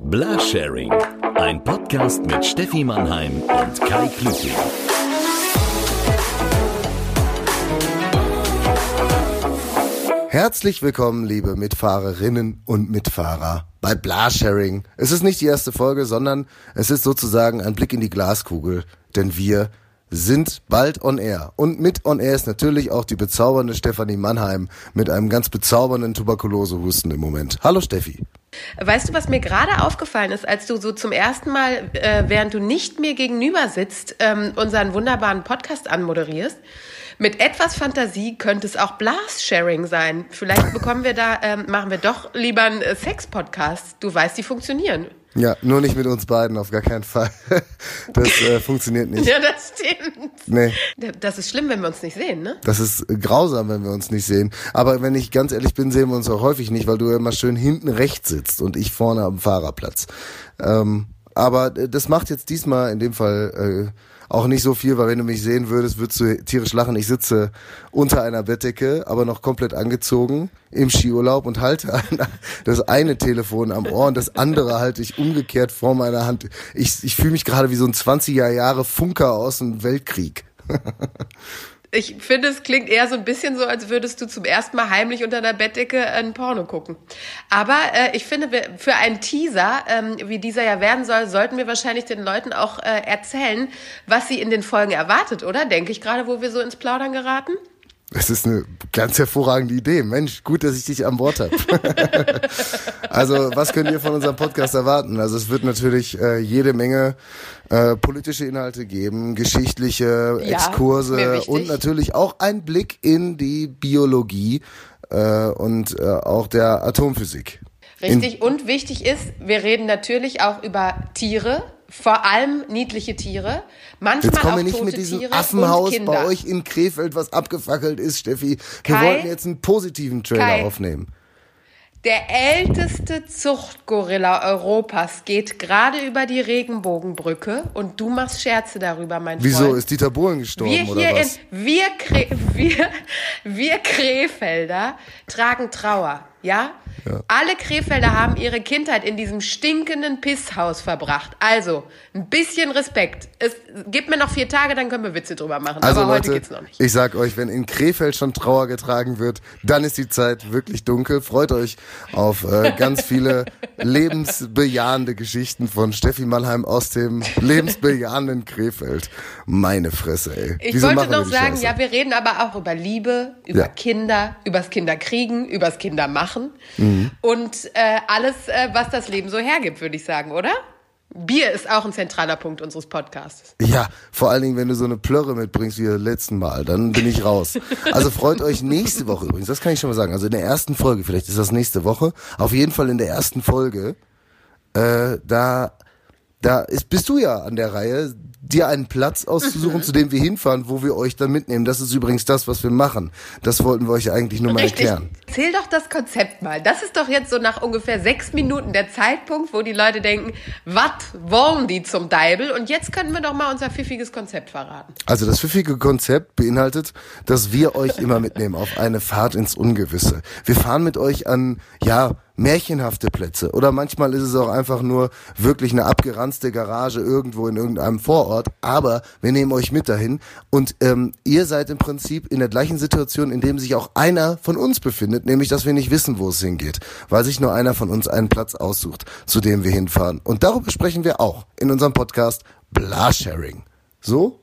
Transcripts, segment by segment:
Blasharing, ein Podcast mit Steffi Mannheim und Kai Klüting. Herzlich willkommen, liebe Mitfahrerinnen und Mitfahrer bei Blasharing. Es ist nicht die erste Folge, sondern es ist sozusagen ein Blick in die Glaskugel, denn wir sind bald on air. Und mit on air ist natürlich auch die bezaubernde Stefanie Mannheim mit einem ganz bezaubernden Tuberkulosehusten im Moment. Hallo Steffi. Weißt du, was mir gerade aufgefallen ist, als du so zum ersten Mal, äh, während du nicht mir gegenüber sitzt, ähm, unseren wunderbaren Podcast anmoderierst? Mit etwas Fantasie könnte es auch Blast-Sharing sein. Vielleicht bekommen wir da, ähm, machen wir doch lieber einen äh, Sex-Podcast. Du weißt, die funktionieren. Ja, nur nicht mit uns beiden, auf gar keinen Fall. Das äh, funktioniert nicht. Ja, das stimmt. Nee. Das ist schlimm, wenn wir uns nicht sehen, ne? Das ist grausam, wenn wir uns nicht sehen. Aber wenn ich ganz ehrlich bin, sehen wir uns auch häufig nicht, weil du immer schön hinten rechts sitzt und ich vorne am Fahrerplatz. Ähm, aber das macht jetzt diesmal in dem Fall äh, auch nicht so viel, weil wenn du mich sehen würdest, würdest du tierisch lachen. Ich sitze unter einer Bettdecke, aber noch komplett angezogen im Skiurlaub und halte das eine Telefon am Ohr und das andere halte ich umgekehrt vor meiner Hand. Ich, ich fühle mich gerade wie so ein 20er Jahre Funker aus dem Weltkrieg. Ich finde, es klingt eher so ein bisschen so, als würdest du zum ersten Mal heimlich unter der Bettdecke ein Porno gucken. Aber äh, ich finde, für einen Teaser, ähm, wie dieser ja werden soll, sollten wir wahrscheinlich den Leuten auch äh, erzählen, was sie in den Folgen erwartet, oder? Denke ich gerade, wo wir so ins Plaudern geraten? Das ist eine ganz hervorragende Idee. Mensch, gut, dass ich dich an Bord habe. also, was könnt ihr von unserem Podcast erwarten? Also, es wird natürlich äh, jede Menge äh, politische Inhalte geben, geschichtliche ja, Exkurse und natürlich auch ein Blick in die Biologie äh, und äh, auch der Atomphysik. Richtig. In und wichtig ist, wir reden natürlich auch über Tiere, vor allem niedliche Tiere. Manchmal jetzt kommen wir nicht mit diesem Tiere Affenhaus bei euch in Krefeld, was abgefackelt ist, Steffi. Wir Kai, wollten jetzt einen positiven Trailer Kai, aufnehmen. Der älteste Zuchtgorilla Europas geht gerade über die Regenbogenbrücke und du machst Scherze darüber, mein Wieso? Freund. Wieso ist Dieter Bohlen gestorben wir oder was? In, wir, wir, wir Krefelder tragen Trauer, ja? Ja. Alle Krefelder haben ihre Kindheit in diesem stinkenden Pisshaus verbracht. Also, ein bisschen Respekt. Es gibt mir noch vier Tage, dann können wir Witze drüber machen. Also Aber Leute, heute geht's noch nicht. Ich sag euch, wenn in Krefeld schon Trauer getragen wird, dann ist die Zeit wirklich dunkel. Freut euch auf äh, ganz viele lebensbejahende Geschichten von Steffi Mannheim aus dem lebensbejahenden Krefeld. Meine Fresse, ey. Ich Wieso wollte noch sagen, Scheiße? ja, wir reden aber auch über Liebe, über ja. Kinder, übers Kinderkriegen, übers Kindermachen. Mhm. Mhm. Und äh, alles, äh, was das Leben so hergibt, würde ich sagen, oder? Bier ist auch ein zentraler Punkt unseres Podcasts. Ja, vor allen Dingen, wenn du so eine Plörre mitbringst wie das letzten Mal, dann bin ich raus. Also freut euch nächste Woche übrigens, das kann ich schon mal sagen. Also in der ersten Folge, vielleicht ist das nächste Woche, auf jeden Fall in der ersten Folge, äh, da, da ist, bist du ja an der Reihe, dir einen Platz auszusuchen, zu dem wir hinfahren, wo wir euch dann mitnehmen. Das ist übrigens das, was wir machen. Das wollten wir euch eigentlich nur mal Richtig. erklären. Erzähl doch das Konzept mal. Das ist doch jetzt so nach ungefähr sechs Minuten der Zeitpunkt, wo die Leute denken, was wollen die zum Deibel? Und jetzt können wir doch mal unser pfiffiges Konzept verraten. Also das pfiffige Konzept beinhaltet, dass wir euch immer mitnehmen auf eine Fahrt ins Ungewisse. Wir fahren mit euch an, ja, märchenhafte Plätze. Oder manchmal ist es auch einfach nur wirklich eine abgeranzte Garage irgendwo in irgendeinem Vorort. Aber wir nehmen euch mit dahin und ähm, ihr seid im Prinzip in der gleichen Situation, in dem sich auch einer von uns befindet, nämlich dass wir nicht wissen, wo es hingeht, weil sich nur einer von uns einen Platz aussucht, zu dem wir hinfahren. Und darüber sprechen wir auch in unserem Podcast Blasharing. So?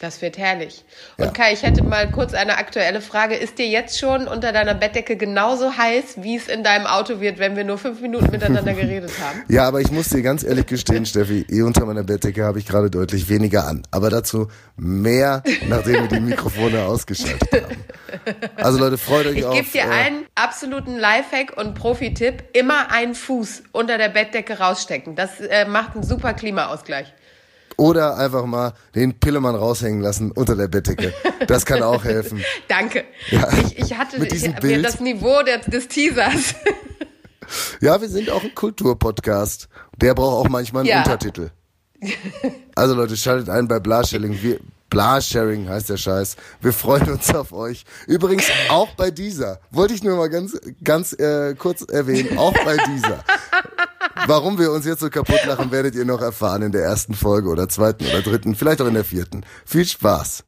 Das wird herrlich. Und ja. Kai, ich hätte mal kurz eine aktuelle Frage. Ist dir jetzt schon unter deiner Bettdecke genauso heiß, wie es in deinem Auto wird, wenn wir nur fünf Minuten miteinander geredet haben? Ja, aber ich muss dir ganz ehrlich gestehen, Steffi, eh unter meiner Bettdecke habe ich gerade deutlich weniger an. Aber dazu mehr, nachdem wir die Mikrofone ausgeschaltet haben. Also Leute, freut euch ich auf. Ich gebe dir äh, einen absoluten Lifehack und Profi-Tipp. Immer einen Fuß unter der Bettdecke rausstecken. Das äh, macht einen super Klimaausgleich. Oder einfach mal den Pillemann raushängen lassen unter der Bettdecke. Das kann auch helfen. Danke. Ja, ich, ich hatte mit diesem ich, Bild. das Niveau des, des Teasers. Ja, wir sind auch ein Kulturpodcast. Der braucht auch manchmal einen ja. Untertitel. Also Leute, schaltet ein bei Blasharing. Wir, Blasharing heißt der Scheiß. Wir freuen uns auf euch. Übrigens auch bei dieser. Wollte ich nur mal ganz, ganz äh, kurz erwähnen. Auch bei dieser Warum wir uns jetzt so kaputt lachen, werdet ihr noch erfahren in der ersten Folge oder zweiten oder dritten, vielleicht auch in der vierten. Viel Spaß.